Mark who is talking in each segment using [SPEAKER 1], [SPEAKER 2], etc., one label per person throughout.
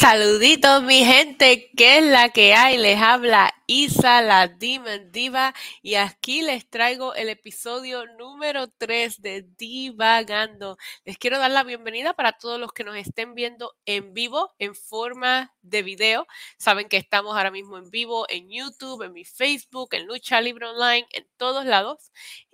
[SPEAKER 1] Saluditos mi gente, ¿qué es la que hay? Les habla Isa, la Demon Diva, y aquí les traigo el episodio número 3 de Divagando. Les quiero dar la bienvenida para todos los que nos estén viendo en vivo, en forma de video. Saben que estamos ahora mismo en vivo en YouTube, en mi Facebook, en Lucha Libre Online, en todos lados.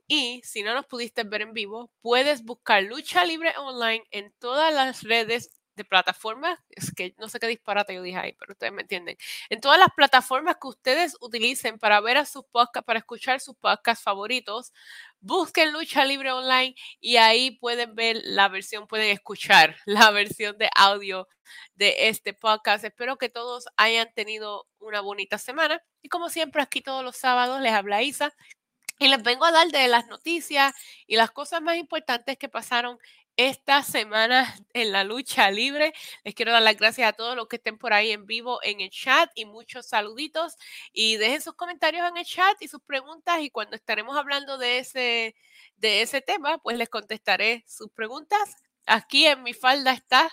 [SPEAKER 1] Y si no nos pudiste ver en vivo, puedes buscar Lucha Libre Online en todas las redes de plataformas, es que no sé qué disparate yo dije ahí, pero ustedes me entienden. En todas las plataformas que ustedes utilicen para ver a sus podcasts, para escuchar sus podcasts favoritos, busquen Lucha Libre Online y ahí pueden ver la versión, pueden escuchar la versión de audio de este podcast. Espero que todos hayan tenido una bonita semana. Y como siempre, aquí todos los sábados les habla Isa. Y les vengo a dar de las noticias y las cosas más importantes que pasaron esta semana en la lucha libre. Les quiero dar las gracias a todos los que estén por ahí en vivo en el chat y muchos saluditos. Y dejen sus comentarios en el chat y sus preguntas. Y cuando estaremos hablando de ese, de ese tema, pues les contestaré sus preguntas. Aquí en mi falda está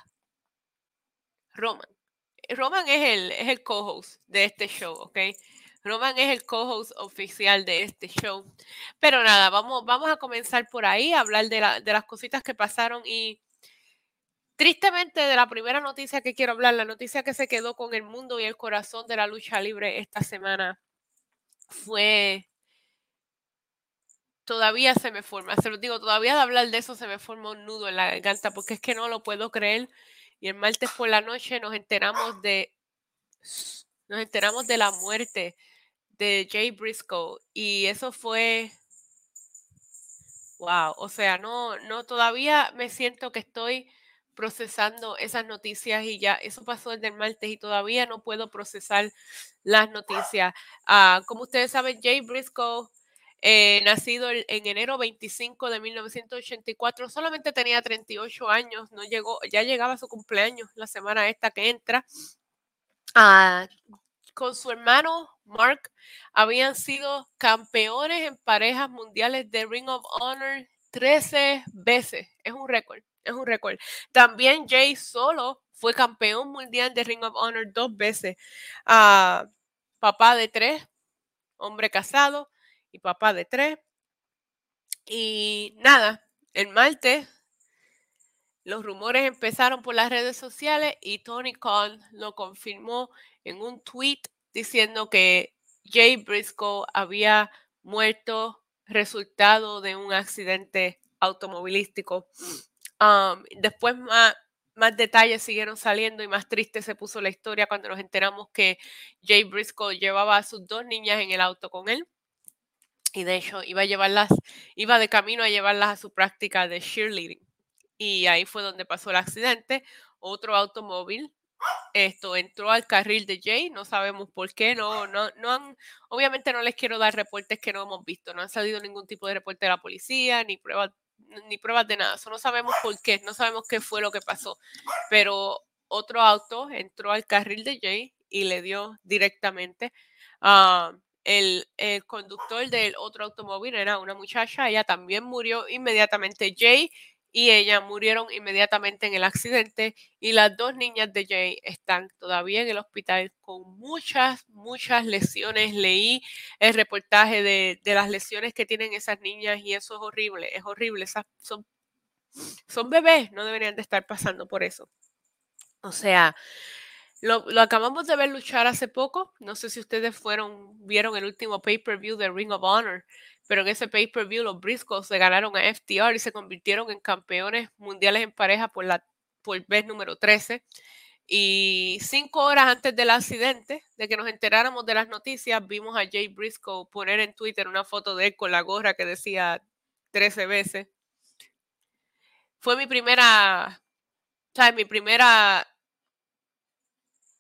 [SPEAKER 1] Roman. Roman es el, es el co-host de este show, ¿ok? Roman es el co-host oficial de este show. Pero nada, vamos, vamos a comenzar por ahí, a hablar de, de las cositas que pasaron y tristemente de la primera noticia que quiero hablar, la noticia que se quedó con el mundo y el corazón de la lucha libre esta semana fue todavía se me forma, se lo digo, todavía de hablar de eso se me forma un nudo en la garganta porque es que no lo puedo creer. Y el martes por la noche nos enteramos de nos enteramos de la muerte de Jay Briscoe y eso fue wow, o sea, no no todavía me siento que estoy procesando esas noticias y ya eso pasó el martes y todavía no puedo procesar las noticias. Ah, como ustedes saben, Jay Briscoe, eh, nacido en enero 25 de 1984, solamente tenía 38 años, no llegó, ya llegaba su cumpleaños la semana esta que entra. Ah, con su hermano Mark habían sido campeones en parejas mundiales de Ring of Honor 13 veces. Es un récord, es un récord. También Jay solo fue campeón mundial de Ring of Honor dos veces. Ah, papá de tres, hombre casado y papá de tres. Y nada, el martes los rumores empezaron por las redes sociales y Tony Khan lo confirmó en un tweet diciendo que Jay Briscoe había muerto resultado de un accidente automovilístico. después más, más detalles siguieron saliendo y más triste se puso la historia cuando nos enteramos que Jay Briscoe llevaba a sus dos niñas en el auto con él. Y de hecho iba a llevarlas, iba de camino a llevarlas a su práctica de cheerleading. Y ahí fue donde pasó el accidente. Otro automóvil esto entró al carril de Jay, no sabemos por qué, no, no, no han, obviamente no les quiero dar reportes que no hemos visto, no han salido ningún tipo de reporte de la policía, ni pruebas, ni pruebas de nada, eso no sabemos por qué, no sabemos qué fue lo que pasó, pero otro auto entró al carril de Jay y le dio directamente a el, el, conductor del otro automóvil era una muchacha, ella también murió inmediatamente. Jay y ella murieron inmediatamente en el accidente y las dos niñas de Jay están todavía en el hospital con muchas, muchas lesiones. Leí el reportaje de, las lesiones que tienen esas niñas y eso es horrible, es horrible. Esas son, son bebés, no deberían de estar pasando por eso. O sea, lo, lo, acabamos de ver luchar hace poco. No sé si ustedes fueron, vieron el último pay-per-view de Ring of Honor pero en ese pay-per-view los Briscoes se ganaron a FTR y se convirtieron en campeones mundiales en pareja por la por vez número 13. Y cinco horas antes del accidente, de que nos enteráramos de las noticias, vimos a Jay Briscoe poner en Twitter una foto de él con la gorra que decía 13 veces. Fue mi primera. Mi primera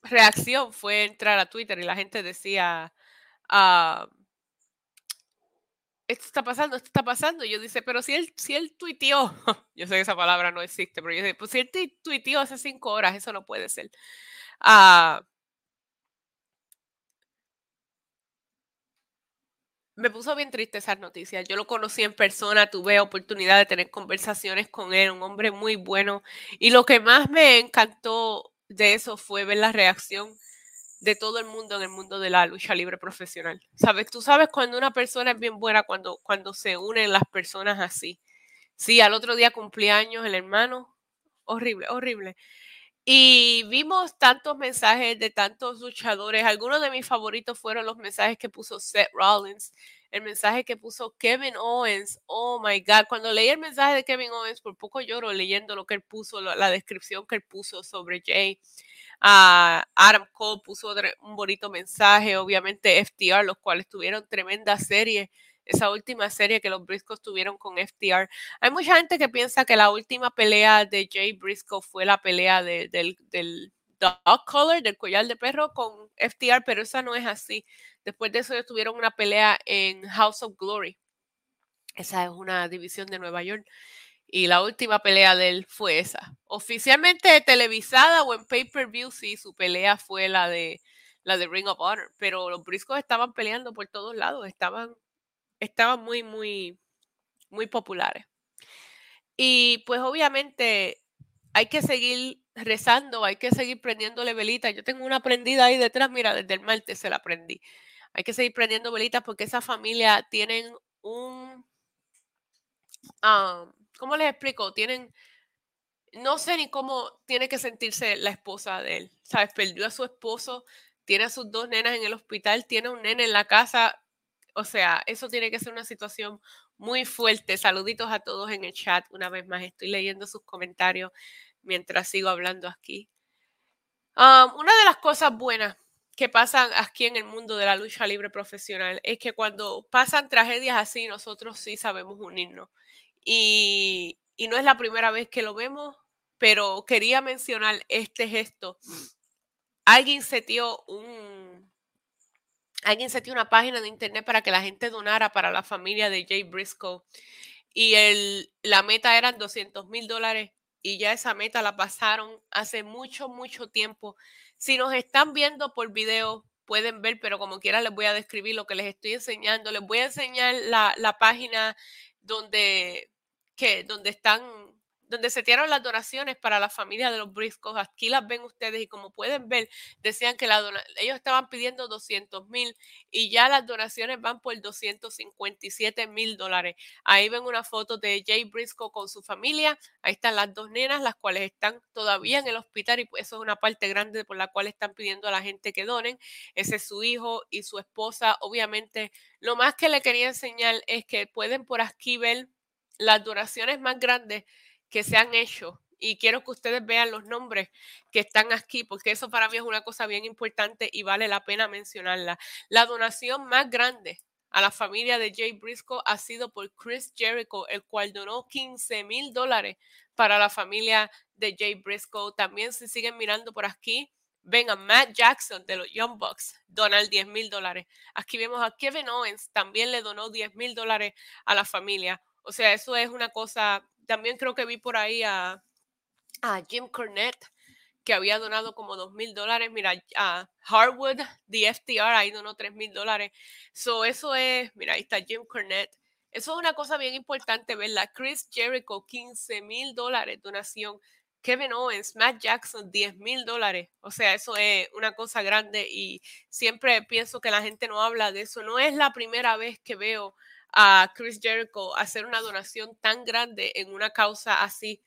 [SPEAKER 1] reacción fue entrar a Twitter y la gente decía, uh, esto está pasando, esto está pasando. Y yo dice, pero si él, si él tuiteó, yo sé que esa palabra no existe, pero yo dice, pues si él tuiteó hace cinco horas, eso no puede ser. Ah, me puso bien triste esas noticias. Yo lo conocí en persona, tuve oportunidad de tener conversaciones con él, un hombre muy bueno. Y lo que más me encantó de eso fue ver la reacción de todo el mundo en el mundo de la lucha libre profesional. ¿Sabes? Tú sabes cuando una persona es bien buena, cuando, cuando se unen las personas así. Sí, al otro día cumpleaños el hermano. Horrible, horrible. Y vimos tantos mensajes de tantos luchadores. Algunos de mis favoritos fueron los mensajes que puso Seth Rollins, el mensaje que puso Kevin Owens. Oh my God, cuando leí el mensaje de Kevin Owens, por poco lloro leyendo lo que él puso, la descripción que él puso sobre Jay. Uh, Adam Cole puso un bonito mensaje, obviamente FTR, los cuales tuvieron tremenda serie esa última serie que los Briscoes tuvieron con FTR. Hay mucha gente que piensa que la última pelea de Jay Briscoe fue la pelea del, del dog collar, del collar de perro con FTR, pero esa no es así. Después de eso ellos tuvieron una pelea en House of Glory. Esa es una división de Nueva York. Y la última pelea de él fue esa. Oficialmente televisada o en pay-per-view, sí, su pelea fue la de la de Ring of Honor. Pero los Briscoes estaban peleando por todos lados. Estaban estaban muy, muy, muy populares. Y pues obviamente hay que seguir rezando, hay que seguir prendiéndole velitas. Yo tengo una prendida ahí detrás, mira, desde el martes se la prendí. Hay que seguir prendiendo velitas porque esa familia tienen un... Ah, ¿Cómo les explico? Tienen... No sé ni cómo tiene que sentirse la esposa de él. ¿Sabes? Perdió a su esposo, tiene a sus dos nenas en el hospital, tiene un nene en la casa o sea, eso tiene que ser una situación muy fuerte. Saluditos a todos en el chat. Una vez más, estoy leyendo sus comentarios mientras sigo hablando aquí. una de las cosas buenas que pasan aquí en el mundo de la lucha libre profesional es que cuando pasan tragedias así, nosotros sí sabemos unirnos. Y, y no es la primera vez que lo vemos, pero quería mencionar este gesto. Alguien setió un, alguien se dio una página de internet para que la gente donara para la familia de Jay Briscoe y el, la meta eran 200 mil dólares y ya esa meta la pasaron hace mucho, mucho tiempo. Si nos están viendo por video, pueden ver, pero como quiera les voy a describir lo que les estoy enseñando. Les voy a enseñar la, la página donde, que, donde están donde se tiraron las donaciones para la familia de los Briscoes. Aquí las ven ustedes y como pueden ver, decían que ellos estaban pidiendo 200 mil y ya las donaciones van por 257 mil dólares. Ahí ven una foto de Jay Briscoe con su familia. Ahí están las dos nenas, las cuales están todavía en el hospital y eso es una parte grande por la cual están pidiendo a la gente que donen. Ese es su hijo y su esposa. Obviamente, lo más que le quería enseñar es que pueden por aquí ver las donaciones más grandes que se han hecho y quiero que ustedes vean los nombres que están aquí, porque eso para mí es una cosa bien importante y vale la pena mencionarla. La donación más grande a la familia de Jay Briscoe ha sido por Chris Jericho, el cual donó 15 mil dólares para la familia de Jay Briscoe. También si siguen mirando por aquí, ven a Matt Jackson de los Young Bucks, donar 10 mil dólares. Aquí vemos a Kevin Owens, también le donó 10 mil dólares a la familia. O sea, eso es una cosa también creo que vi por ahí a, Jim Cornette, que había donado como dos mil dólares. Mira, a Harwood, the FTR, ahí donó tres mil dólares. So, eso es, mira, ahí está Jim Cornette. Eso es una cosa bien importante, ¿verdad? Chris Jericho, 15 mil dólares donación. Kevin Owens, Matt Jackson, 10 mil dólares. O sea, eso es una cosa grande y siempre pienso que la gente no habla de eso. No es la primera vez que veo a Chris Jericho hacer una donación tan grande en una causa así.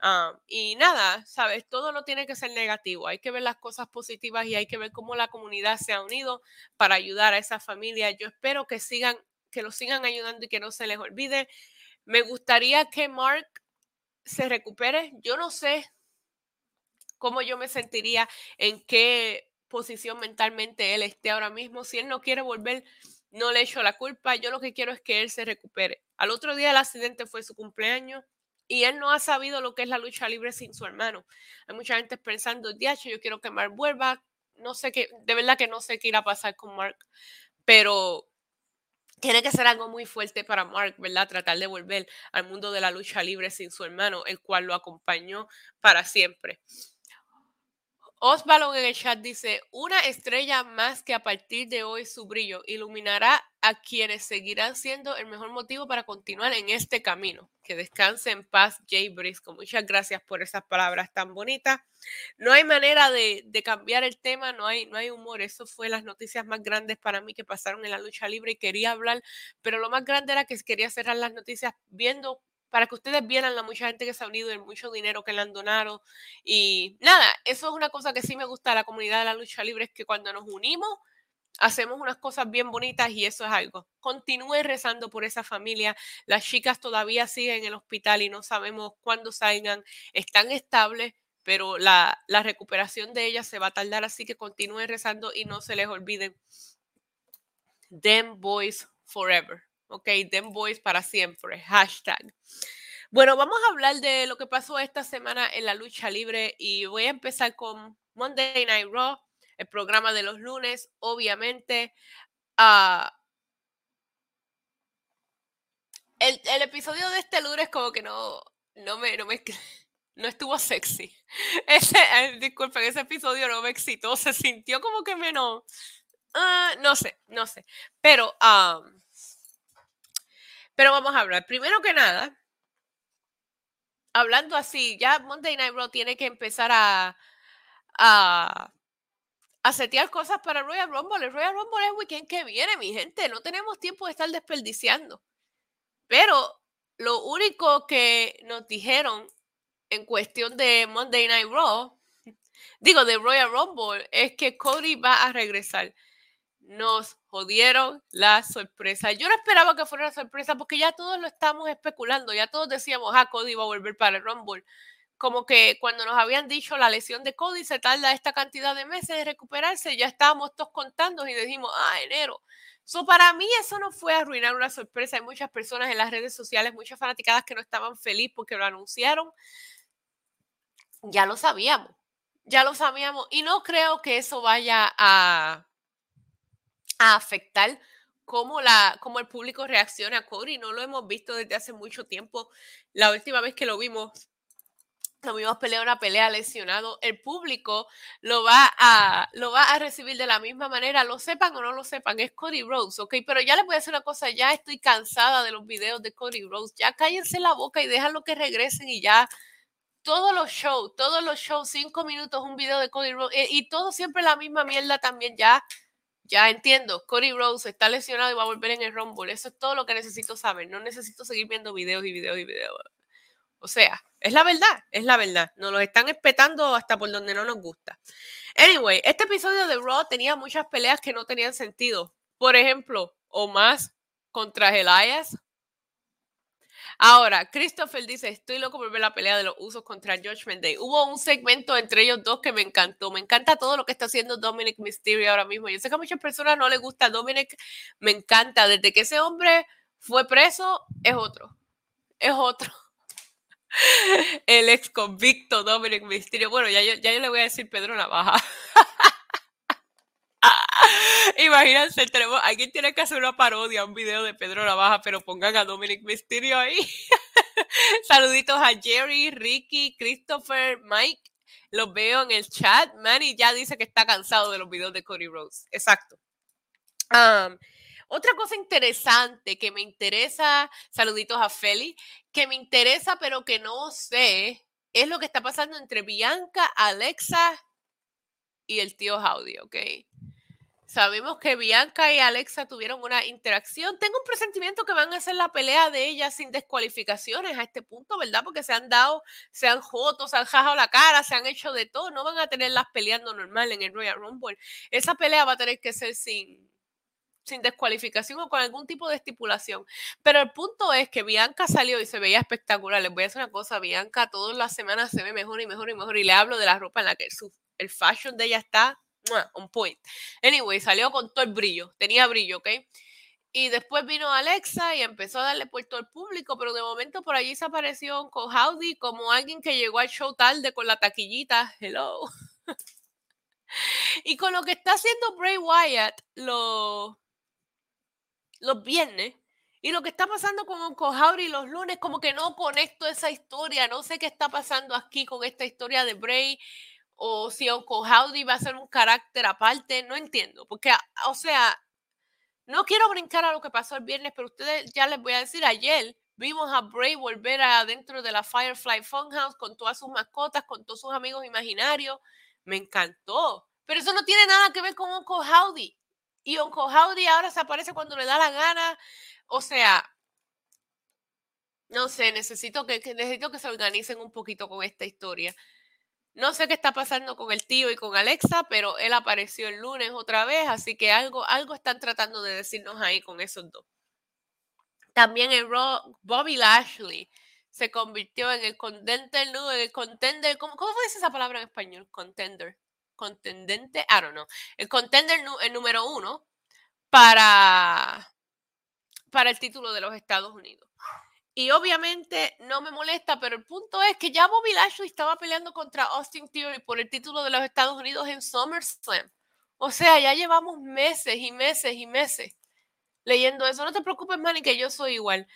[SPEAKER 1] Ah, y nada, sabes, todo no tiene que ser negativo, hay que ver las cosas positivas y hay que ver cómo la comunidad se ha unido para ayudar a esa familia. Yo espero que sigan, que lo sigan ayudando y que no se les olvide. Me gustaría que Mark se recupere. Yo no sé cómo yo me sentiría, en qué posición mentalmente él esté ahora mismo. Si él no quiere volver no le echo la culpa, yo lo que quiero es que él se recupere. Al otro día del accidente fue su cumpleaños y él no ha sabido lo que es la lucha libre sin su hermano. Hay mucha gente pensando, diacho, yo quiero que Mark vuelva, no sé qué, de verdad que no sé qué irá a pasar con Mark, pero tiene que ser algo muy fuerte para Mark, ¿verdad? Tratar de volver al mundo de la lucha libre sin su hermano, el cual lo acompañó para siempre. Osvaldo en el chat dice, una estrella más que a partir de hoy su brillo iluminará a quienes seguirán siendo el mejor motivo para continuar en este camino. Que descanse en paz, Jay Briscoe. Muchas gracias por esas palabras tan bonitas. No hay manera de, cambiar el tema, no hay, no hay humor. Eso fue las noticias más grandes para mí que pasaron en la lucha libre y quería hablar, pero lo más grande era que quería cerrar las noticias viendo para que ustedes vieran la mucha gente que se ha unido, el mucho dinero que le han donado. Y nada, eso es una cosa que sí me gusta de la comunidad de la lucha libre, es que cuando nos unimos, hacemos unas cosas bien bonitas y eso es algo. Continúe rezando por esa familia. Las chicas todavía siguen en el hospital y no sabemos cuándo salgan. Están estables, pero la, la recuperación de ellas se va a tardar, así que continúe rezando y no se les olviden. Them boys forever. Ok, them boys para siempre. Hashtag. Bueno, vamos a hablar de lo que pasó esta semana en la lucha libre y voy a empezar con Monday Night Raw el programa de los lunes, obviamente. Ah, el, episodio de este lunes como que no, no me, no me, no estuvo sexy. Ese, eh, disculpen, ese episodio no me excitó, se sintió como que menos, uh, no sé, no sé. Pero, pero vamos a hablar. Primero que nada, hablando así, ya Monday Night Raw tiene que empezar a, a setear cosas para Royal Rumble. El Royal Rumble es el weekend que viene, mi gente. No tenemos tiempo de estar desperdiciando. Pero lo único que nos dijeron en cuestión de Monday Night Raw, digo, de Royal Rumble, es que Cody va a regresar. Nos jodieron la sorpresa. Yo no esperaba que fuera una sorpresa porque ya todos lo estamos especulando. Ya todos decíamos, ah, Cody va a volver para el Rumble como que cuando nos habían dicho la lesión de Cody se tarda esta cantidad de meses de recuperarse, ya estábamos todos contando y dijimos, ah, enero. So, para mí eso no fue arruinar una sorpresa. Hay muchas personas en las redes sociales, muchas fanaticadas que no estaban felices porque lo anunciaron. Ya lo sabíamos, ya lo sabíamos. Y no creo que eso vaya a, a afectar cómo, la, cómo el público reacciona a Cody. No lo hemos visto desde hace mucho tiempo. La última vez que lo vimos lo vimos pelear una pelea lesionado, el público lo va a lo va a recibir de la misma manera, lo sepan o no lo sepan, es Cody Rhodes, ¿ok? Pero ya les voy a decir una cosa, ya estoy cansada de los videos de Cody Rhodes, ya cállense la boca y déjenlo que regresen y ya todos los shows, todos los shows, cinco minutos, un video de Cody Rhodes y, eh, y todo siempre la misma mierda también, ya, ya entiendo, Cody Rhodes está lesionado y va a volver en el Rumble, eso es todo lo que necesito saber, no necesito seguir viendo videos y videos y videos. O sea, es la verdad, es la verdad. Nos lo están espetando hasta por donde no nos gusta. Anyway, este episodio de Raw tenía muchas peleas que no tenían sentido. Por ejemplo, Omas contra Elias. Ahora, Christopher dice, estoy loco por ver la pelea de los usos contra Judgment Day. Hubo un segmento entre ellos dos que me encantó. Me encanta todo lo que está haciendo Dominic Mysterio ahora mismo. Yo sé que a muchas personas no les gusta Dominic. Me encanta. Desde que ese hombre fue preso, es otro. Es otro el ex convicto Dominic Mysterio. Bueno, ya yo, ya yo le voy a decir Pedro Navaja. Imagínense, tenemos, alguien tiene que hacer una parodia, un video de Pedro Navaja, pero pongan a Dominic Mysterio ahí. Saluditos a Jerry, Ricky, Christopher, Mike. Los veo en el chat. Manny ya dice que está cansado de los videos de Cody Rose. Exacto. otra cosa interesante que me interesa, saluditos a Feli, que me interesa, pero que no sé, es lo que está pasando entre Bianca, Alexa y el tío Howdy, ¿ok? Sabemos que Bianca y Alexa tuvieron una interacción. Tengo un presentimiento que van a hacer la pelea de ellas sin descualificaciones a este punto, ¿verdad? Porque se han dado, se han joto, se han jajado la cara, se han hecho de todo. No van a tenerlas peleando normal en el Royal Rumble. Esa pelea va a tener que ser sin, sin descualificación o con algún tipo de estipulación. Pero el punto es que Bianca salió y se veía espectacular. Les voy a decir una cosa, Bianca todas las semanas se ve mejor y mejor y mejor. Y le hablo de la ropa en la que el fashion de ella está on point. Anyway, salió con todo el brillo, tenía brillo, ¿ok? Y después vino Alexa y empezó a darle puesto al público, pero de momento por allí se apareció con Howdy como alguien que llegó al show tarde con la taquillita. Hello. y con lo que está haciendo Bray Wyatt, lo, los viernes. Y lo que está pasando con Howdy los lunes, como que no conecto esa historia. No sé qué está pasando aquí con esta historia de Bray. O si Howdy va a ser un carácter aparte. No entiendo. Porque, o sea, No quiero brincar a lo que pasó el viernes, pero ustedes ya les voy a decir, ayer vimos a Bray volver adentro de la Firefly Funhouse con todas sus mascotas, con todos sus amigos imaginarios. Me encantó. Pero eso no tiene nada que ver con Howdy. Y Howdy ahora se aparece cuando le da la gana. O sea, no sé, necesito que, necesito que se organicen un poquito con esta historia. No sé qué está pasando con el tío y con Alexa, pero él apareció el lunes otra vez, así que algo, algo están tratando de decirnos ahí con esos dos. También Bobby Lashley se convirtió en el contender, en el contender, ¿cómo, ¿cómo fue esa palabra en español? Contender, contendente, I don't know. El contender el número uno para, para el título de los Estados Unidos. Y obviamente no me molesta, pero el punto es que ya Bobby Lashley estaba peleando contra Austin Theory por el título de los Estados Unidos en SummerSlam. O sea, ya llevamos meses y meses y meses leyendo eso. No te preocupes, Manny, que yo soy igual.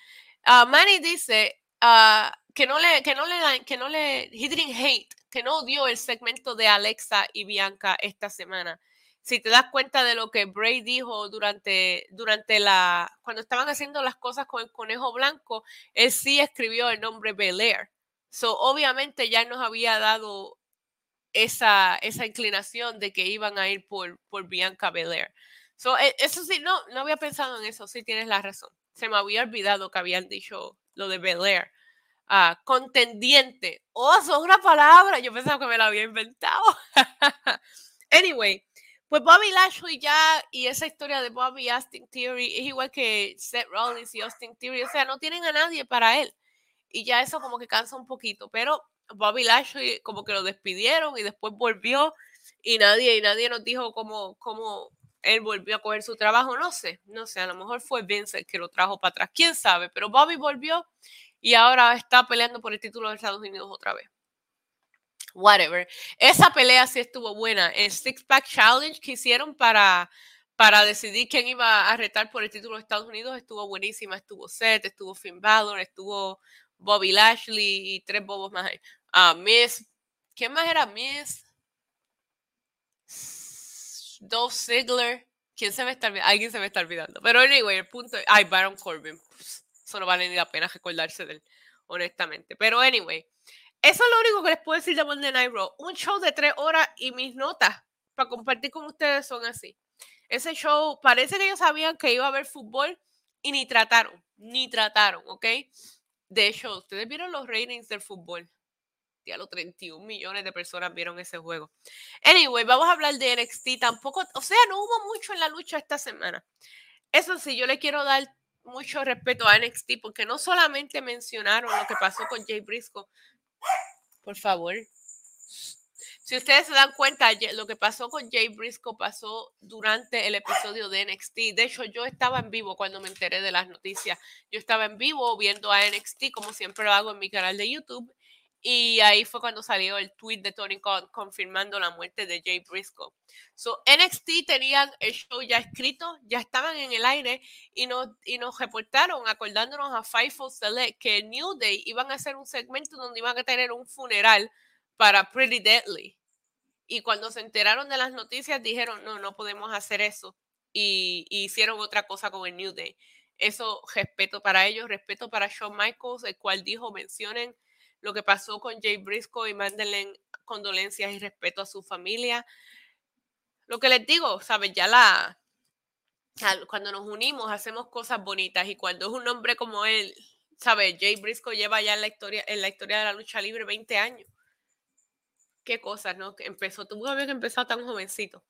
[SPEAKER 1] Uh, Manny dice uh, que no le, que no le, que no le, he hate, que no odió el segmento de Alexa y Bianca esta semana si te das cuenta de lo que Bray dijo durante, durante la, cuando estaban haciendo las cosas con el conejo blanco, él sí escribió el nombre Belair. So, obviamente ya nos había dado esa, esa inclinación de que iban a ir por, por Bianca Belair. So, e, eso sí, no, no había pensado en eso, sí tienes la razón. Se me había olvidado que habían dicho lo de Belair. Ah, contendiente. Oh, eso es una palabra. Yo pensaba que me la había inventado. anyway, pues Bobby Lashley ya, y esa historia de Bobby Austin Theory es igual que Seth Rollins y Austin Theory, o sea, no tienen a nadie para él. Y ya eso como que cansa un poquito, pero Bobby Lashley como que lo despidieron y después volvió y nadie, y nadie nos dijo cómo, cómo él volvió a coger su trabajo, no sé, no sé, a lo mejor fue Vince que lo trajo para atrás, quién sabe, pero Bobby volvió y ahora está peleando por el título de Estados Unidos otra vez whatever. Esa pelea sí estuvo buena. El Six Pack Challenge que hicieron para, para decidir quién iba a retar por el título de Estados Unidos estuvo buenísima. Estuvo Seth, estuvo Finn Balor, estuvo Bobby Lashley y tres bobos más. Ah, Miss. ¿Quién más era Miss? Dolph Ziggler. ¿Quién se me está olvidando? Alguien se me está olvidando. Pero anyway, el punto. Ay, Baron Corbin. Eso no vale ni la pena recordarse de él, honestamente. Pero anyway. Eso es lo único que les puedo decir de Monday Night Raw. Un show de tres horas y mis notas para compartir con ustedes son así. Ese show, parece que ellos sabían que iba a haber fútbol y ni trataron, ni trataron, ¿ok? De hecho, ustedes vieron los ratings del fútbol. Ya los 31 millones de personas vieron ese juego. Anyway, vamos a hablar de NXT. Tampoco, o sea, no hubo mucho en la lucha esta semana. Eso sí, yo le quiero dar mucho respeto a NXT porque no solamente mencionaron lo que pasó con Jay Briscoe, por favor. Si ustedes se dan cuenta, lo que pasó con Jay Briscoe pasó durante el episodio de NXT. De hecho, yo estaba en vivo cuando me enteré de las noticias. Yo estaba en vivo viendo a NXT, como siempre lo hago en mi canal de YouTube. Y ahí fue cuando salió el tweet de Tony Khan confirmando la muerte de Jay Briscoe. So, NXT tenían el show ya escrito, ya estaban en el aire y nos, y nos reportaron, acordándonos a Fightful Select, que New Day iban a hacer un segmento donde iban a tener un funeral para Pretty Deadly. Y cuando se enteraron de las noticias dijeron, no, no podemos hacer eso. Y, y hicieron otra cosa con el New Day. Eso respeto para ellos, respeto para Shawn Michaels, el cual dijo, mencionen lo que pasó con Jay Briscoe y mándenle condolencias y respeto a su familia. Lo que les digo, ¿sabes? Ya la, cuando nos unimos hacemos cosas bonitas y cuando es un hombre como él, ¿sabes? Jay Briscoe lleva ya en la historia, en la historia de la lucha libre 20 años qué cosas, ¿no? Que empezó, tuvo que empezado tan jovencito.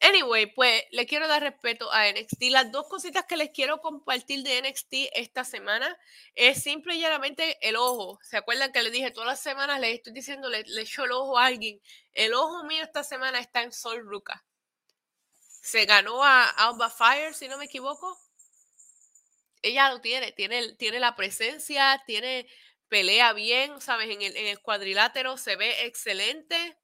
[SPEAKER 1] Anyway, pues le quiero dar respeto a NXT. Las dos cositas que les quiero compartir de NXT esta semana es simple y llanamente el ojo. ¿Se acuerdan que les dije todas las semanas les estoy diciendo, le, le el ojo a alguien? El ojo mío esta semana está en Sol Ruka. Se ganó a Alba Fire, si no me equivoco. Ella lo tiene, tiene, tiene la presencia, tiene pelea bien, ¿sabes? En el, en el cuadrilátero se ve excelente.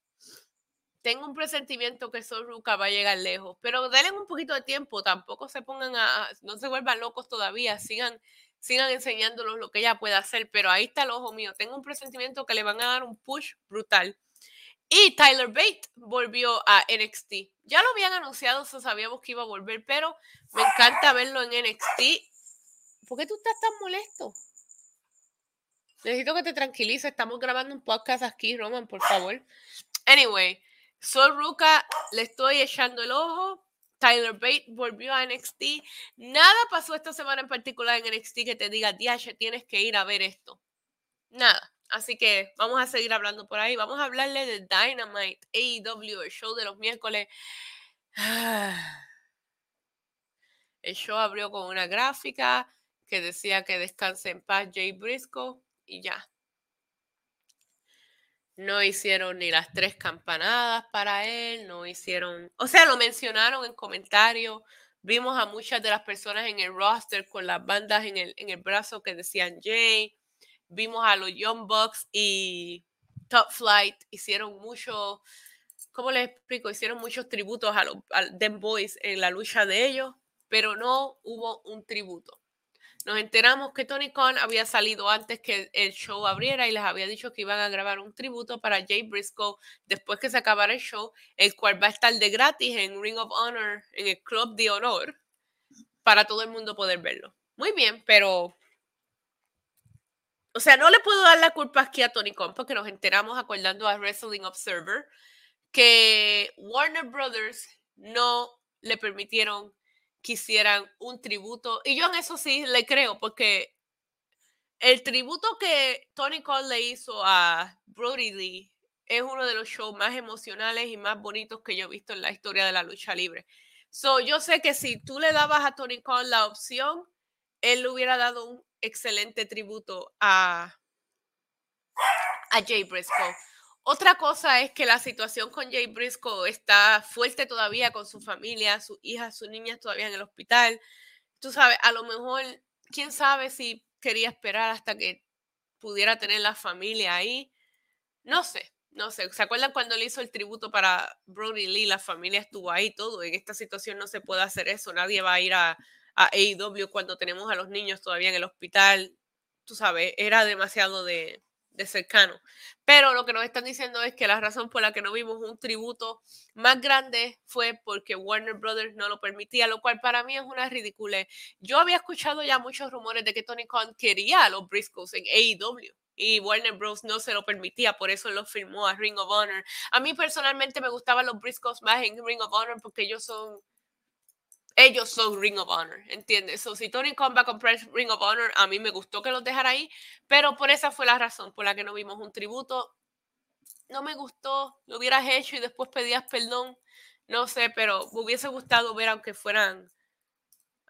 [SPEAKER 1] Tengo un presentimiento que Ruka va a llegar lejos, pero denle un poquito de tiempo, tampoco se pongan a, no se vuelvan locos todavía, sigan, sigan enseñándolos lo que ella puede hacer, pero ahí está el ojo mío. Tengo un presentimiento que le van a dar un push brutal. Y Tyler Bate volvió a NXT. Ya lo habían anunciado, sabíamos que iba a volver, pero me encanta verlo en NXT. ¿Por qué tú estás tan molesto? Necesito que te tranquilices. Estamos grabando un podcast aquí, Roman, por favor. Anyway, Sol Ruka, le estoy echando el ojo. Tyler Bate volvió a NXT. Nada pasó esta semana en particular en NXT que te diga, Diache, tienes que ir a ver esto. Nada. Así que vamos a seguir hablando por ahí. Vamos a hablarle de Dynamite, AEW, el show de los miércoles. El show abrió con una gráfica que decía que descanse en paz Jay Briscoe y ya. No hicieron ni las tres campanadas para él, no hicieron, o sea, lo mencionaron en comentarios. Vimos a muchas de las personas en el roster con las bandas en el, en el brazo que decían Jay vimos a los Young Bucks y Top Flight, hicieron mucho, ¿cómo les explico? Hicieron muchos tributos a los Dem Boys en la lucha de ellos, pero no hubo un tributo. Nos enteramos que Tony Khan había salido antes que el show abriera y les había dicho que iban a grabar un tributo para Jay Briscoe después que se acabara el show, el cual va a estar de gratis en Ring of Honor, en el Club de Honor, para todo el mundo poder verlo. Muy bien, pero o sea, no le puedo dar la culpa aquí a Tony Khan porque nos enteramos acordando a Wrestling Observer que Warner Brothers no le permitieron que hicieran un tributo. Y yo en eso sí le creo porque el tributo que Tony Khan le hizo a Brody Lee es uno de los shows más emocionales y más bonitos que yo he visto en la historia de la lucha libre. So, yo sé que si tú le dabas a Tony Khan la opción, él le hubiera dado un excelente tributo a, a Jay Briscoe. Otra cosa es que la situación con Jay Briscoe está fuerte todavía con su familia, sus hijas, sus niñas todavía en el hospital. Tú sabes, a lo mejor, quién sabe si quería esperar hasta que pudiera tener la familia ahí. No sé, no sé. ¿Se acuerdan cuando le hizo el tributo para Brody Lee? La familia estuvo ahí, todo. En esta situación no se puede hacer eso. Nadie va a ir a, a AEW cuando tenemos a los niños todavía en el hospital, tú sabes, era demasiado de, de cercano. Pero lo que nos están diciendo es que la razón por la que no vimos un tributo más grande fue porque Warner Brothers no lo permitía, lo cual para mí es una ridícula. Yo había escuchado ya muchos rumores de que Tony Khan quería a los Briscoes en AEW y Warner Bros. no se lo permitía, por eso lo firmó a Ring of Honor. A mí personalmente me gustaban los Briscoes más en Ring of Honor porque ellos son ellos son Ring of Honor, ¿entiendes? So, si Tony a comprar Ring of Honor, a mí me gustó que los dejara ahí, pero por esa fue la razón por la que no vimos un tributo. No me gustó, lo hubieras hecho y después pedías perdón, no sé, pero me hubiese gustado ver aunque fueran,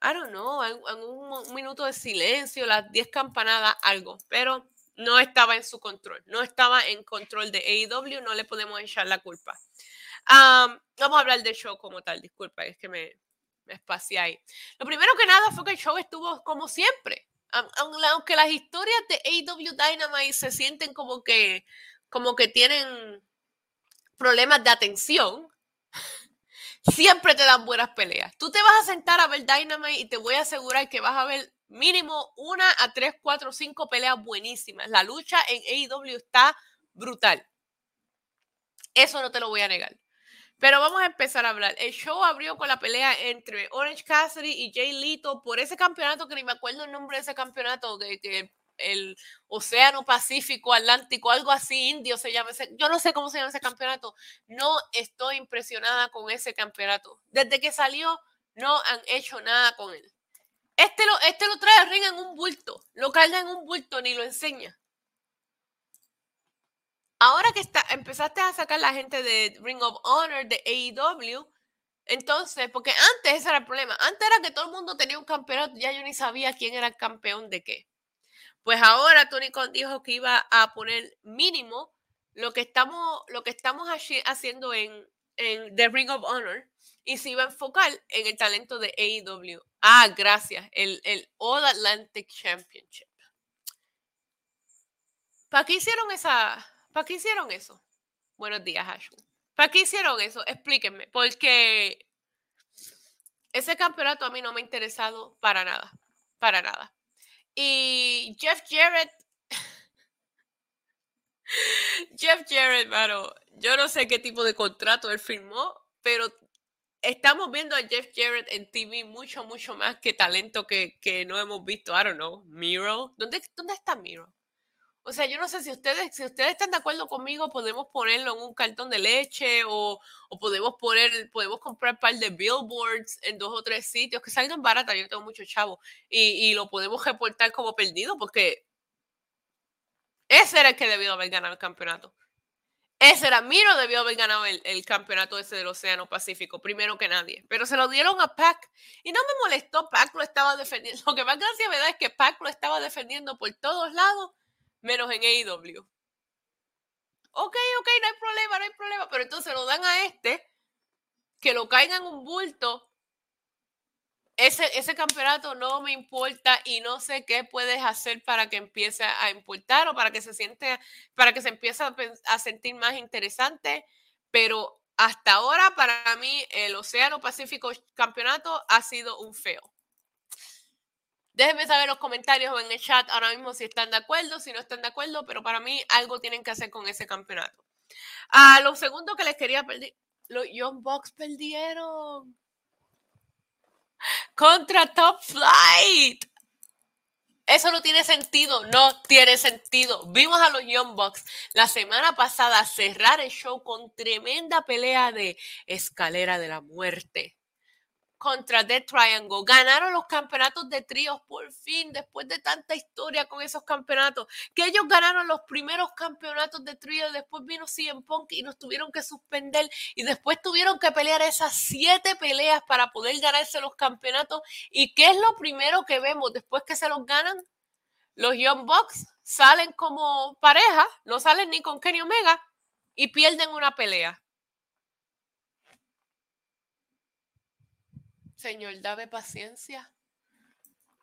[SPEAKER 1] I don't know, en, un, minuto de silencio, las 10 campanadas, algo, pero no estaba en su control, no estaba en control de AEW, no le podemos echar la culpa. vamos a hablar del show como tal, disculpa, es que me, espacial. Lo primero que nada fue que el show estuvo como siempre. Aunque las historias de AW Dynamite se sienten como que, como que tienen problemas de atención, siempre te dan buenas peleas. Tú te vas a sentar a ver Dynamite y te voy a asegurar que vas a ver mínimo una a tres, cuatro, cinco peleas buenísimas. La lucha en AEW está brutal. Eso no te lo voy a negar. Pero vamos a empezar a hablar. El show abrió con la pelea entre Orange Cassidy y Jay Lito por ese campeonato que ni me acuerdo el nombre de ese campeonato, de que el Océano Pacífico Atlántico, algo así, indio se llama yo no sé cómo se llama ese campeonato. No estoy impresionada con ese campeonato. Desde que salió, no han hecho nada con él. Este lo, este lo trae ring en un bulto, lo carga en un bulto, ni lo enseña ahora que está, empezaste a sacar la gente de Ring of Honor, de AEW, entonces, porque antes ese era el problema, antes era que todo el mundo tenía un campeonato, ya yo ni sabía quién era el campeón de qué. Pues ahora Tony Khan dijo que iba a poner mínimo lo que estamos, lo que estamos haciendo en, en The Ring of Honor y se iba a enfocar en el talento de AEW. Ah, gracias, el, el All Atlantic Championship. ¿Para qué hicieron esa, ¿Para qué hicieron eso? Buenos días, Ashley. ¿Para qué hicieron eso? Explíquenme. Porque ese campeonato a mí no me ha interesado para nada. Para nada. Y Jeff Jarrett. Jeff Jarrett, mano, yo no sé qué tipo de contrato él firmó, pero estamos viendo a Jeff Jarrett en TV mucho, mucho más que talento que, que no hemos visto. I don't know, Miro. ¿Dónde, dónde está Miro? O sea, yo no sé si ustedes, si ustedes están de acuerdo conmigo, podemos ponerlo en un cartón de leche o, o podemos poner, podemos comprar un par de billboards en dos o tres sitios que salgan baratas. Yo tengo mucho chavo y, y lo podemos reportar como perdido porque ese era el que debió haber ganado el campeonato. Ese era Miro debió haber ganado el, el, campeonato ese del Océano Pacífico, primero que nadie. Pero se lo dieron a Pac y no me molestó. Pac lo estaba defendiendo. Lo que más gracia me da es que Pac lo estaba defendiendo por todos lados, menos en AEW. Ok, ok, no hay problema, no hay problema. Pero entonces lo dan a este, que lo caigan un bulto ese, campeonato no me importa y no sé qué puedes hacer para que empiece a importar o para que se siente, para que se empiece a, sentir más interesante, pero hasta ahora para mí el Océano Pacífico Campeonato ha sido un feo. Déjenme saber en los comentarios o en el chat ahora mismo si están de acuerdo, si no están de acuerdo, pero para mí algo tienen que hacer con ese campeonato. A ah, lo segundo que les quería pedir, los Young Bucks perdieron contra Top Flight. Eso no tiene sentido, no tiene sentido. Vimos a los Young Bucks la semana pasada cerrar el show con tremenda pelea de escalera de la muerte contra The Triangle. Ganaron los campeonatos de tríos por fin, después de tanta historia con esos campeonatos. Que ellos ganaron los primeros campeonatos de tríos, después vino CM Punk y nos tuvieron que suspender y después tuvieron que pelear esas siete peleas para poder ganarse los campeonatos. ¿Y qué es lo primero que vemos después que se los ganan? Los Young Bucks salen como pareja, no salen ni con Kenny Omega y pierden una pelea. Señor, dame paciencia.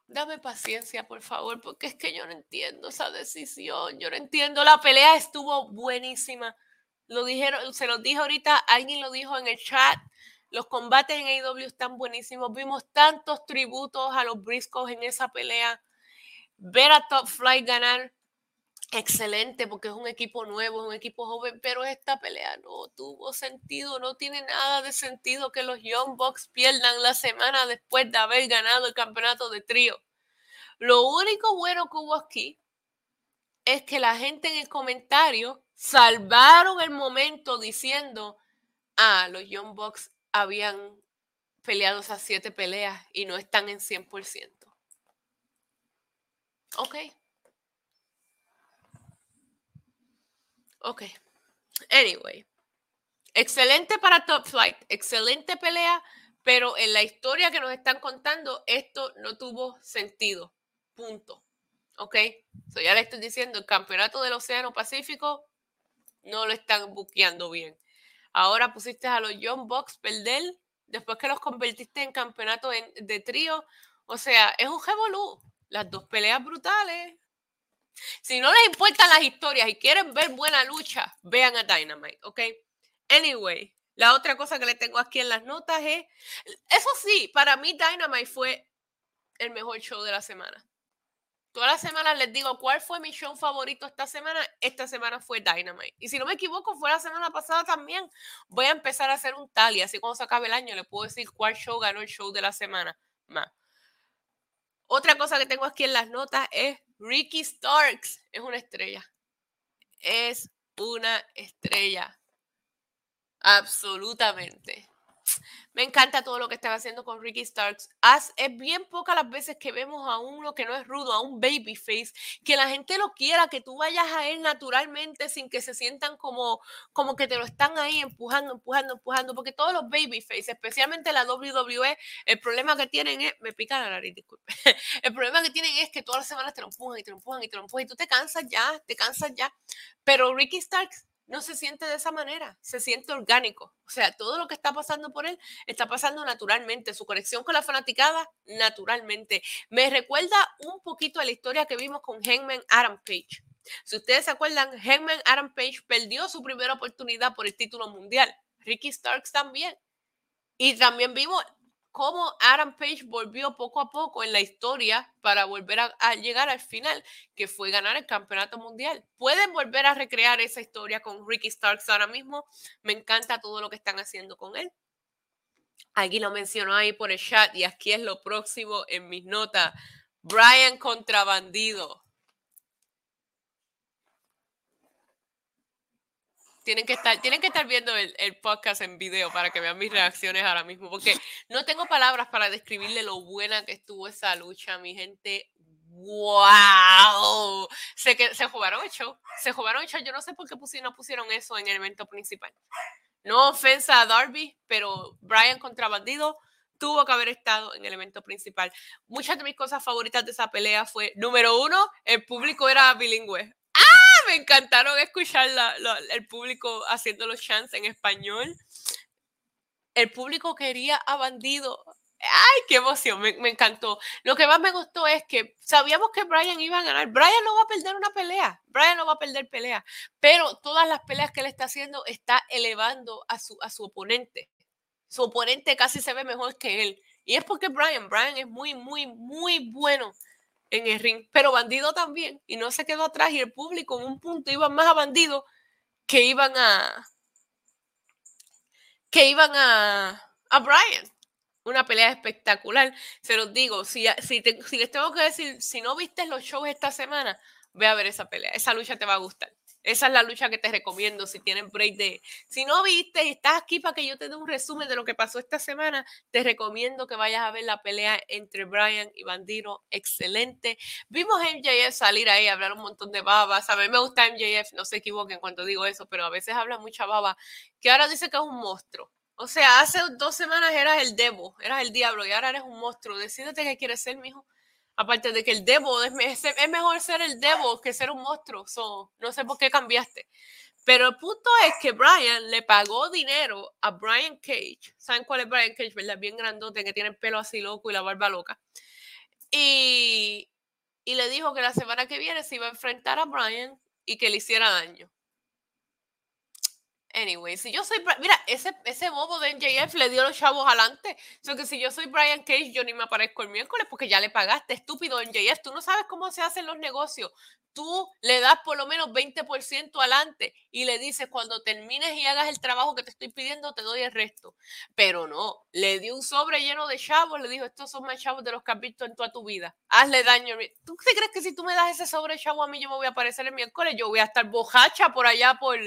[SPEAKER 1] Dame paciencia, por favor, porque es que yo no entiendo esa decisión. Yo no entiendo. La pelea estuvo buenísima. Lo dijeron, se los dije ahorita, alguien lo dijo en el chat. Los combates en AEW están buenísimos. Vimos tantos tributos a los Briscoes en esa pelea. Ver a Top Flight ganar excelente porque es un equipo nuevo, es un equipo joven, pero esta pelea no tuvo sentido, no tiene nada de sentido que los Young Bucks pierdan la semana después de haber ganado el campeonato de trío. Lo único bueno que hubo aquí es que la gente en el comentario salvaron el momento diciendo, ah, los Young Bucks habían peleado esas siete peleas y no están en 100%. Ok. Ok. Anyway. Excelente para Top Flight. Excelente pelea. Pero en la historia que nos están contando, esto no tuvo sentido. Punto. ¿Ok? So ya le estoy diciendo, el campeonato del Océano Pacífico no lo están buqueando bien. Ahora pusiste a los Young Bucks perder después que los convertiste en campeonato de trío. O sea, es un revolú. Las dos peleas brutales. Si no les importan las historias y quieren ver buena lucha, vean a Dynamite, ¿ok? Anyway, la otra cosa que le tengo aquí en las notas es, eso sí, para mí Dynamite fue el mejor show de la semana. Todas las semanas les digo cuál fue mi show favorito esta semana. Esta semana fue Dynamite. Y si no me equivoco, fue la semana pasada también. Voy a empezar a hacer un tally. Así cuando se acabe el año, le puedo decir cuál show ganó el show de la semana. Más. Otra cosa que tengo aquí en las notas es Ricky Starks. Es una estrella. Es una estrella. Absolutamente. Me encanta todo lo que están haciendo con Ricky Starks. es bien pocas las veces que vemos a uno que no es rudo, a un babyface, que la gente lo quiera, que tú vayas a él naturalmente sin que se sientan como, como que te lo están ahí empujando, empujando, empujando. Porque todos los babyface, especialmente la WWE, el problema que tienen es. Me pica la nariz, disculpe. El problema que tienen es que todas las semanas te lo empujan y te lo empujan y te lo empujan y tú te cansas ya, te cansas ya. Pero Ricky Starks no se siente de esa manera, se siente orgánico. O sea, todo lo que está pasando por él está pasando naturalmente. Su conexión con la fanaticada, naturalmente. Me recuerda un poquito a la historia que vimos con Hangman Adam Page. Si ustedes se acuerdan, Hangman Adam Page perdió su primera oportunidad por el título mundial. Ricky Starks también. Y también vimos cómo Adam Page volvió poco a poco en la historia para volver a, llegar al final, que fue ganar el campeonato mundial. Pueden volver a recrear esa historia con Ricky Starks ahora mismo. Me encanta todo lo que están haciendo con él. Aquí lo mencionó ahí por el chat y aquí es lo próximo en mis notas. Brian Contrabandido. Tienen que estar, tienen que estar viendo el, podcast en video para que vean mis reacciones ahora mismo, porque no tengo palabras para describirle lo buena que estuvo esa lucha, mi gente. ¡Wow! Se, que, se jugaron el show. Se jugaron el show. Yo no sé por qué no pusieron eso en el evento principal. No ofensa a Darby, pero Brian contra Bandido tuvo que haber estado en el evento principal. Muchas de mis cosas favoritas de esa pelea fue, número uno, el público era bilingüe me encantaron escuchar el público haciendo los chants en español. El público quería a Bandido. ¡Ay, qué emoción! Me, me, encantó. Lo que más me gustó es que sabíamos que Brian iba a ganar. Brian no va a perder una pelea. Brian no va a perder pelea. Pero todas las peleas que él está haciendo está elevando a su, a su oponente. Su oponente casi se ve mejor que él. Y es porque Brian, Brian es muy, muy, muy bueno en el ring, pero Bandido también, y no se quedó atrás, y el público en un punto iban más a Bandido que iban a que iban a, a Brian. Una pelea espectacular. Se los digo, si, si, si les tengo que decir, si no viste los shows esta semana, ve a ver esa pelea. Esa lucha te va a gustar. Esa es la lucha que te recomiendo si tienen break de... Si no viste y estás aquí para que yo te dé un resumen de lo que pasó esta semana, te recomiendo que vayas a ver la pelea entre Brian y Bandino. Excelente. Vimos a MJF salir ahí, hablar un montón de babas. A mí me gusta MJF, no se equivoquen cuando digo eso, pero a veces habla mucha baba, que ahora dice que es un monstruo. O sea, hace dos semanas eras el demo, eras el diablo y ahora eres un monstruo. Decídete qué quieres ser, mijo. Aparte de que el Devo es, mejor ser el Devo que ser un monstruo. no sé por qué cambiaste. Pero el punto es que Brian le pagó dinero a Brian Cage. ¿Saben cuál es Brian Cage? ¿Verdad? Bien grandote, que tiene el pelo así loco y la barba loca. Y, y le dijo que la semana que viene se iba a enfrentar a Brian y que le hiciera daño. Anyway, si yo soy. Mira, ese, ese bobo de MJF le dio los chavos adelante. O que si yo soy Brian Cage, yo ni me aparezco el miércoles porque ya le pagaste. Estúpido MJF. Tú no sabes cómo se hacen los negocios. Tú le das por lo menos 20% adelante y le dices cuando termines y hagas el trabajo que te estoy pidiendo, te doy el resto. Pero no, le dio un sobre lleno de chavos. Le dijo: Estos son más chavos de los que has visto en toda tu vida. Hazle daño. ¿Tú te crees que si tú me das ese sobre chavo a mí, yo me voy a aparecer el miércoles? Yo voy a estar bojacha por allá por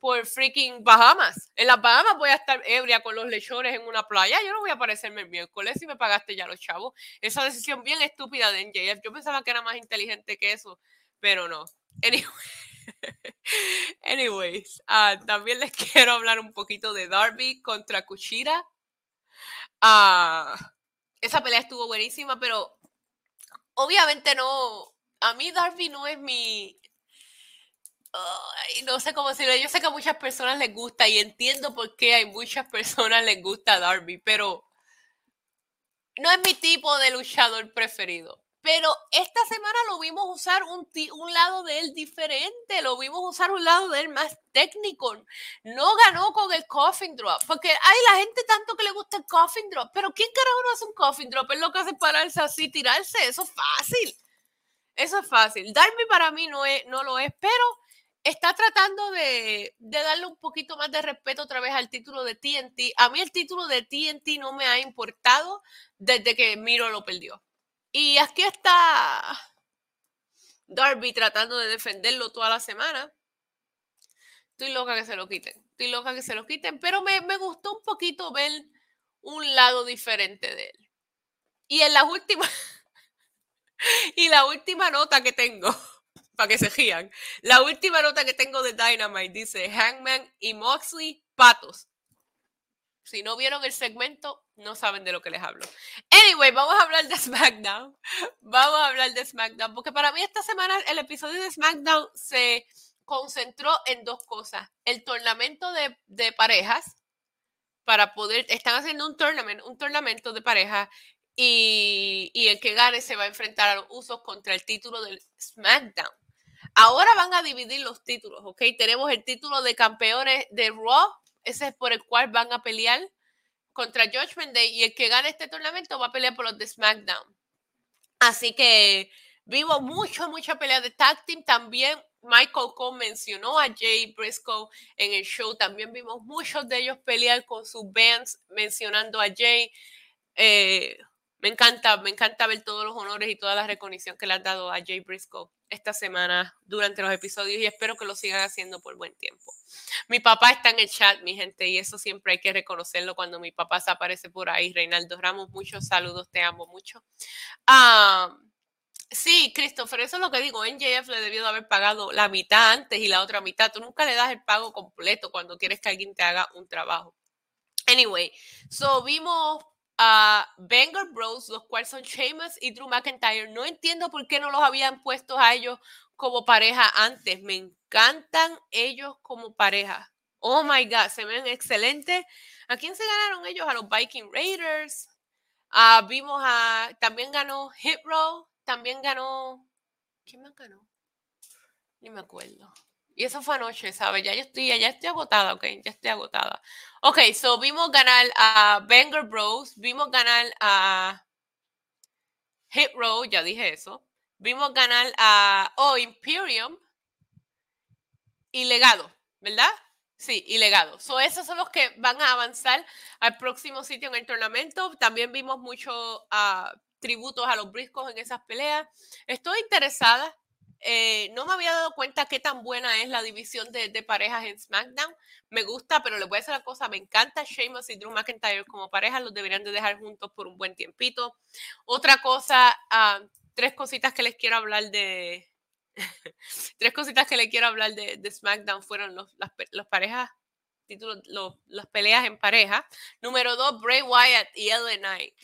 [SPEAKER 1] por freaking Bahamas. En las Bahamas voy a estar ebria con los lechones en una playa. Yo no voy a aparecerme el miércoles si me pagaste ya los chavos. Esa decisión bien estúpida de NJF. Yo pensaba que era más inteligente que eso, pero no. Anyways, ah, también les quiero hablar un poquito de Darby contra Kushida. Ah, esa pelea estuvo buenísima, pero obviamente no. A mí Darby no es mi, no sé cómo decirlo, yo sé que a muchas personas les gusta y entiendo por qué hay muchas personas les gusta Darby, pero no es mi tipo de luchador preferido. Pero esta semana lo vimos usar un, un lado de él diferente, lo vimos usar un lado de él más técnico. No ganó con el coffin drop, porque hay la gente tanto que le gusta el coffin drop, pero ¿quién carajo no hace un coffin drop? Es lo que hace pararse así, tirarse, eso es fácil. Eso es fácil. Darby para mí no, es, no lo es, pero está tratando de, darle un poquito más de respeto otra vez al título de TNT. A mí el título de TNT no me ha importado desde que Miro lo perdió. Y aquí está Darby tratando de defenderlo toda la semana. Estoy loca que se lo quiten. Estoy loca que se lo quiten. Pero me, me gustó un poquito ver un lado diferente de él. Y en últimas. y la última nota que tengo para que se gían. La última nota que tengo de Dynamite dice Hangman y Moxley, patos. Si no vieron el segmento, no saben de lo que les hablo. Anyway, vamos a hablar de SmackDown. Vamos a hablar de SmackDown, porque para mí esta semana el episodio de SmackDown se concentró en dos cosas. El tornamento de, de parejas, para poder, están haciendo un tournament, un tornamento de parejas y, y, el que gane se va a enfrentar a los usos contra el título del SmackDown. Ahora van a dividir los títulos, ¿ok? Tenemos el título de campeones de Raw, ese es por el cual van a pelear contra Judgment Day y el que gane este torneo va a pelear por los de SmackDown. Así que vimos mucho, mucha pelea de tag team. También Michael Cole mencionó a Jay Briscoe en el show. También vimos muchos de ellos pelear con sus bands mencionando a Jay. Eh, me encanta, me encanta ver todos los honores y toda la reconocimiento que le han dado a Jay Briscoe esta semana durante los episodios y espero que lo sigan haciendo por buen tiempo. Mi papá está en el chat, mi gente, y eso siempre hay que reconocerlo cuando mi papá se aparece por ahí. Reinaldo Ramos, muchos saludos, te amo mucho. Ah, sí, Christopher, eso es lo que digo. NJF le debió de haber pagado la mitad antes y la otra mitad. Tú nunca le das el pago completo cuando quieres que alguien te haga un trabajo. Anyway, so vimos a Banger Bros, los cuales son Sheamus y Drew McIntyre. No entiendo por qué no los habían puesto a ellos como pareja antes. Me encantan ellos como pareja. Oh my God, se ven excelentes. ¿A quién se ganaron ellos? A los Viking Raiders. Ah, vimos a. También ganó Hit Row. También ganó. ¿Quién más ganó? Ni me acuerdo. Y eso fue anoche, ¿sabes? Ya yo estoy, ya estoy agotada, ok, ya estoy agotada. Ok, so vimos ganar a Banger Bros, vimos ganar a Hit Row, ya dije eso. Vimos ganar a oh, Imperium y Legado, ¿verdad? Sí, y Legado. So, esos son los que van a avanzar al próximo sitio en el torneo. También vimos muchos uh, tributos a los briscos en esas peleas. Estoy interesada eh, no me había dado cuenta qué tan buena es la división de, parejas en SmackDown. Me gusta, pero les voy a decir la cosa, me encanta Sheamus y Drew McIntyre como pareja, los deberían de dejar juntos por un buen tiempito. Otra cosa, ah, tres cositas que les quiero hablar de... tres cositas que les quiero hablar de, SmackDown fueron los, las, parejas, títulos, las peleas en pareja. Número dos, Bray Wyatt y LA Knight.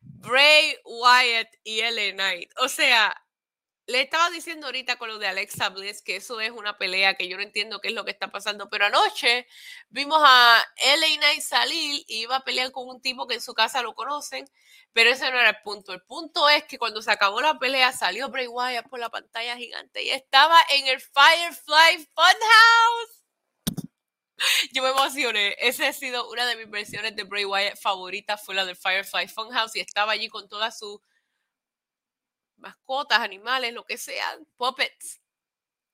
[SPEAKER 1] Bray Wyatt y LA Knight. O sea, le estaba diciendo ahorita con lo de Alexa Bliss que eso es una pelea que yo no entiendo qué es lo que está pasando, pero anoche vimos a LA Knight salir y iba a pelear con un tipo que en su casa lo conocen, pero ese no era el punto. El punto es que cuando se acabó la pelea salió Bray Wyatt por la pantalla gigante y estaba en el Firefly Funhouse. Yo me emocioné. Esa ha sido una de mis versiones de Bray Wyatt favoritas, fue la del Firefly Funhouse y estaba allí con toda su mascotas, animales, lo que sean, puppets,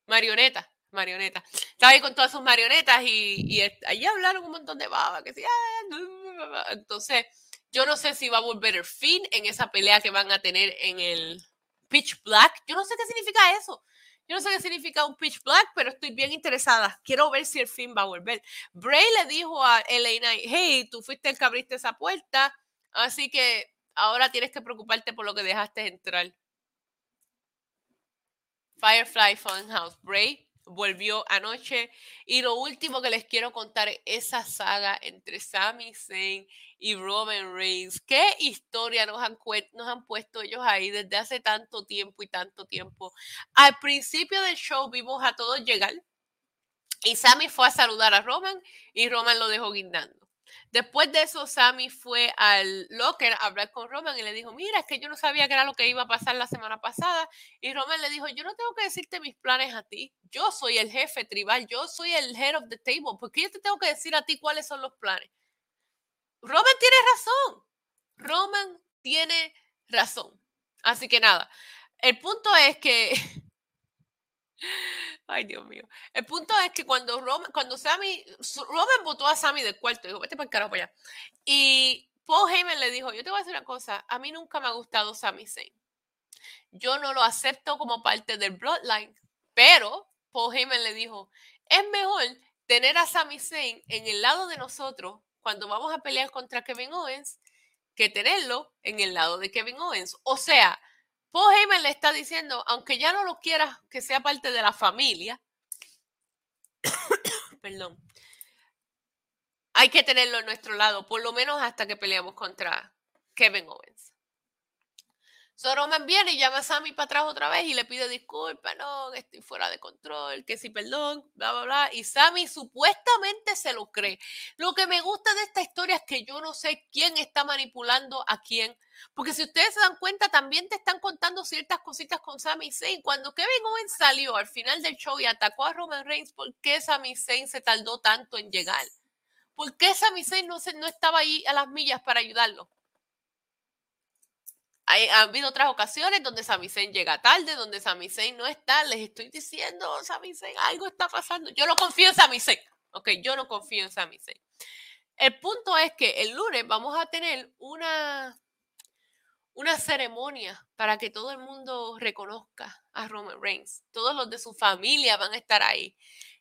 [SPEAKER 1] marionetas, marionetas. Estaba ahí con todas sus marionetas y, y allí hablaron un montón de baba, que ah, entonces yo no sé si va a volver el fin en esa pelea que van a tener en el Pitch Black. Yo no sé qué significa eso. Yo no sé qué significa un pitch black, pero estoy bien interesada. Quiero ver si el fin va a volver. Bray le dijo a LA Knight, hey, tú fuiste el que abriste esa puerta, así que ahora tienes que preocuparte por lo que dejaste entrar. Firefly Funhouse Bray volvió anoche. Y lo último que les quiero contar es esa saga entre Sami Zayn y Roman Reigns. ¿Qué historia nos han, nos han puesto ellos ahí desde hace tanto tiempo y tanto tiempo? Al principio del show vimos a todos llegar y Sami fue a saludar a Roman y Roman lo dejó guindando. Después de eso, Sammy fue al locker a hablar con Roman y le dijo, mira, es que yo no sabía qué era lo que iba a pasar la semana pasada. Y Roman le dijo, yo no tengo que decirte mis planes a ti. Yo soy el jefe tribal, yo soy el head of the table. porque yo te tengo que decir a ti cuáles son los planes? Roman tiene razón. Roman tiene razón. Así que nada, el punto es que Ay, Dios mío. El punto es que cuando Roman, cuando Sammy, Roman votó a Sammy del cuarto, dijo, vete para el carajo para allá. Y Paul Heyman le dijo, yo te voy a decir una cosa, a mí nunca me ha gustado Sammy Zayn. Yo no lo acepto como parte del Bloodline, pero Paul Heyman le dijo, es mejor tener a Sami Zayn en el lado de nosotros cuando vamos a pelear contra Kevin Owens que tenerlo en el lado de Kevin Owens. O sea, Paul Heyman le está diciendo, aunque ya no lo quieras que sea parte de la familia, perdón, hay que tenerlo en nuestro lado, por lo menos hasta que peleamos contra Kevin Owens. So Roman viene y llama a Sammy para atrás otra vez y le pide disculpas, no, que estoy fuera de control, que sí, perdón, bla, bla, bla. Y Sammy supuestamente se lo cree. Lo que me gusta de esta historia es que yo no sé quién está manipulando a quién. Porque si ustedes se dan cuenta, también te están contando ciertas cositas con Sami Zayn. Cuando Kevin Owens salió al final del show y atacó a Roman Reigns, ¿por qué Sami Zayn se tardó tanto en llegar? ¿Por qué Sami Zayn no, se, no estaba ahí a las millas para ayudarlo? Hay, ha habido otras ocasiones donde Sami Zayn llega tarde, donde Sami Zayn no está. Les estoy diciendo, Sami Zayn, algo está pasando. Yo no confío en Sami Zayn. Ok, yo no confío en Sami Zayn. El punto es que el lunes vamos a tener una, una ceremonia para que todo el mundo reconozca a Roman Reigns. Todos los de su familia van a estar ahí.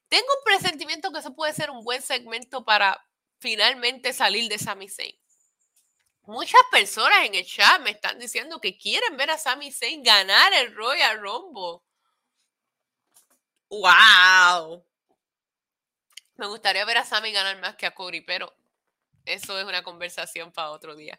[SPEAKER 1] Tengo un presentimiento que eso puede ser un buen segmento para finalmente salir de Sami Zayn. Muchas personas en el chat me están diciendo que quieren ver a Sami Zayn ganar el Royal Rumble. ¡Wow! Me gustaría ver a Sami ganar más que a Cody, pero eso es una conversación para otro día.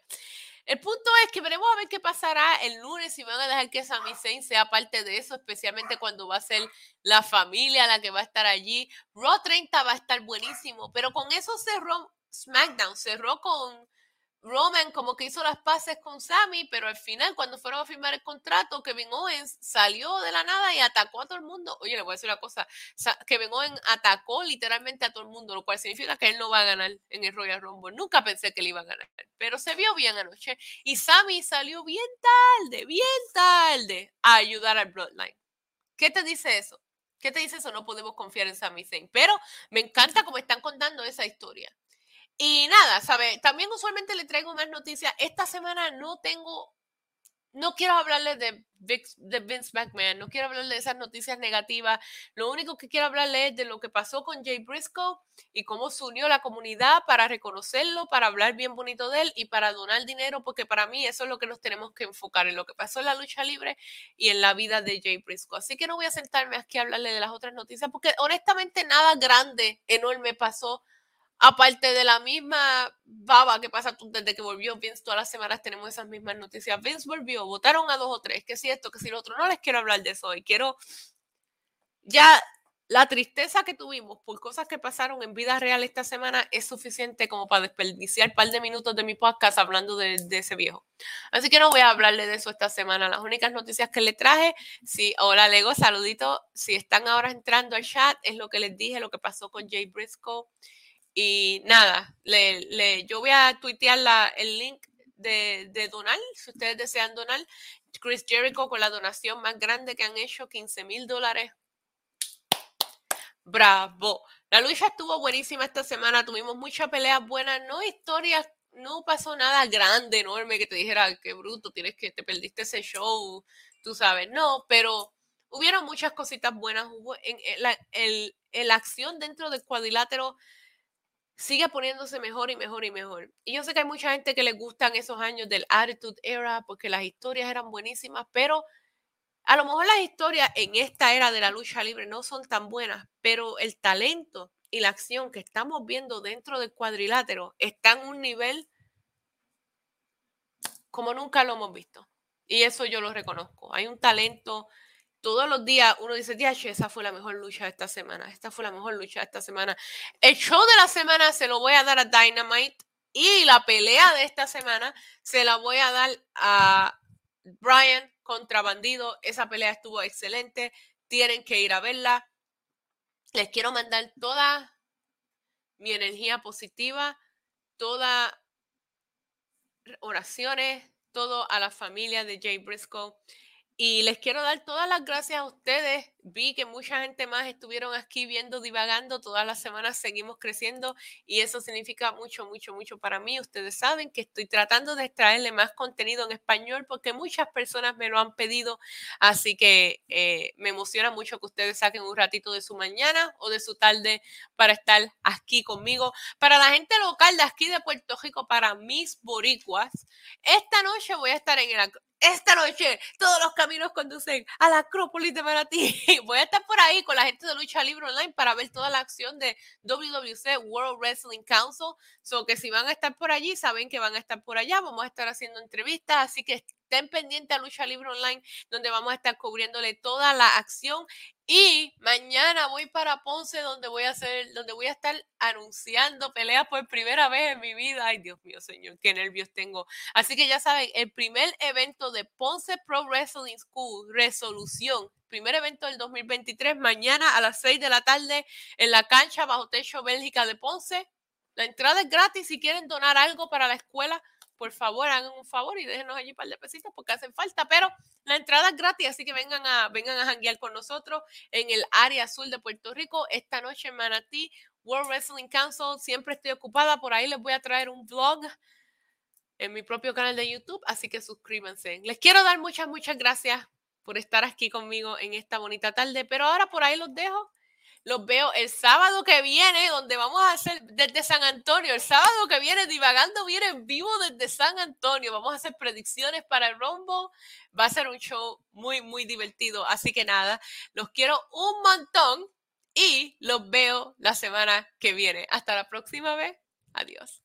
[SPEAKER 1] El punto es que veremos a ver qué pasará el lunes si van a dejar que Sami Zayn sea parte de eso, especialmente cuando va a ser la familia la que va a estar allí. Raw 30 va a estar buenísimo, pero con eso cerró SmackDown, cerró con Roman como que hizo las paces con Sammy, pero al final cuando fueron a firmar el contrato, Kevin Owens salió de la nada y atacó a todo el mundo. Oye, le voy a decir una cosa, Kevin Owens atacó literalmente a todo el mundo, lo cual significa que él no va a ganar en el Royal Rumble. Nunca pensé que él iba a ganar, pero se vio bien anoche y Sammy salió bien tarde, bien tarde a ayudar al Bloodline. ¿Qué te dice eso? ¿Qué te dice eso? No podemos confiar en Sami Zayn, pero me encanta cómo están contando esa historia. Y nada, ¿sabe? También usualmente le traigo más noticias. Esta semana no tengo, no quiero hablarles de, de Vince McMahon, no quiero hablarle de esas noticias negativas. Lo único que quiero hablarle es de lo que pasó con Jay Briscoe y cómo se unió la comunidad para reconocerlo, para hablar bien bonito de él y para donar dinero, porque para mí eso es lo que nos tenemos que enfocar en lo que pasó en la lucha libre y en la vida de Jay Briscoe. Así que no voy a sentarme aquí a hablarle de las otras noticias, porque honestamente nada grande, enorme pasó Aparte de la misma baba que pasa desde que volvió Vince, todas las semanas tenemos esas mismas noticias. Vince volvió, votaron a dos o tres, que si esto, que si lo otro. No les quiero hablar de eso hoy. Quiero ya la tristeza que tuvimos por cosas que pasaron en vida real esta semana es suficiente como para desperdiciar un par de minutos de mi podcast hablando de, de, ese viejo. Así que no voy a hablarle de eso esta semana. Las únicas noticias que le traje, si, hola Lego, saludito, si están ahora entrando al chat, es lo que les dije, lo que pasó con Jay Briscoe y nada, le, yo voy a tuitear la, el link de, de donar, si ustedes desean donar. Chris Jericho con la donación más grande que han hecho, 15 mil dólares. Bravo. La lucha estuvo buenísima esta semana, tuvimos muchas peleas buenas, no historias, no pasó nada grande, enorme que te dijera, qué bruto, tienes que, te perdiste ese show, tú sabes, no, pero hubieron muchas cositas buenas, hubo en, la, el, la acción dentro del cuadrilátero sigue poniéndose mejor y mejor y mejor. Y yo sé que hay mucha gente que le gustan esos años del Attitude Era porque las historias eran buenísimas, pero a lo mejor las historias en esta era de la lucha libre no son tan buenas, pero el talento y la acción que estamos viendo dentro del cuadrilátero está en un nivel como nunca lo hemos visto. Y eso yo lo reconozco. Hay un talento todos los días uno dice, che, esa fue la mejor lucha de esta semana, esta fue la mejor lucha de esta semana. El show de la semana se lo voy a dar a Dynamite y la pelea de esta semana se la voy a dar a Brian contra Bandido. Esa pelea estuvo excelente, tienen que ir a verla. Les quiero mandar toda mi energía positiva, todas oraciones, todo a la familia de Jay Briscoe. Y les quiero dar todas las gracias a ustedes. Vi que mucha gente más estuvieron aquí viendo, divagando. Todas las semanas seguimos creciendo y eso significa mucho, mucho, mucho para mí. Ustedes saben que estoy tratando de extraerle más contenido en español porque muchas personas me lo han pedido. Así que eh, me emociona mucho que ustedes saquen un ratito de su mañana o de su tarde para estar aquí conmigo. Para la gente local de aquí de Puerto Rico, para mis boricuas, esta noche voy a estar en el esta noche todos los caminos conducen a la Acrópolis de Manatí. Voy a estar por ahí con la gente de Lucha Libre Online para ver toda la acción de WWC World Wrestling Council. So que si van a estar por allí, saben que van a estar por allá. Vamos a estar haciendo entrevistas, así que estén pendientes a Lucha Libre Online, donde vamos a estar cubriéndole toda la acción. Y mañana voy para Ponce, donde voy a hacer, donde voy a estar anunciando peleas por primera vez en mi vida. Ay, Dios mío, señor, qué nervios tengo. Así que ya saben, el primer evento de Ponce Pro Wrestling School, resolución, primer evento del 2023, mañana a las 6 de la tarde en la cancha bajo techo Bélgica de Ponce La entrada es gratis. Si quieren donar algo para la escuela, por favor, hagan un favor y déjenos allí un par de pesitos porque hacen falta. Pero la entrada es gratis, así que vengan a, vengan a janguear con nosotros en el área azul de Puerto Rico esta noche en Manatí. World Wrestling Council. Siempre estoy ocupada. Por ahí les voy a traer un vlog en mi propio canal de YouTube, así que suscríbanse. Les quiero dar muchas, muchas gracias por estar aquí conmigo en esta bonita tarde, pero ahora por ahí los dejo. Los veo el sábado que viene, donde vamos a hacer desde San Antonio. El sábado que viene, Divagando viene en vivo desde San Antonio. Vamos a hacer predicciones para el Rombo. Va a ser un show muy, muy divertido. Así que nada, los quiero un montón y los veo la semana que viene. Hasta la próxima vez. Adiós.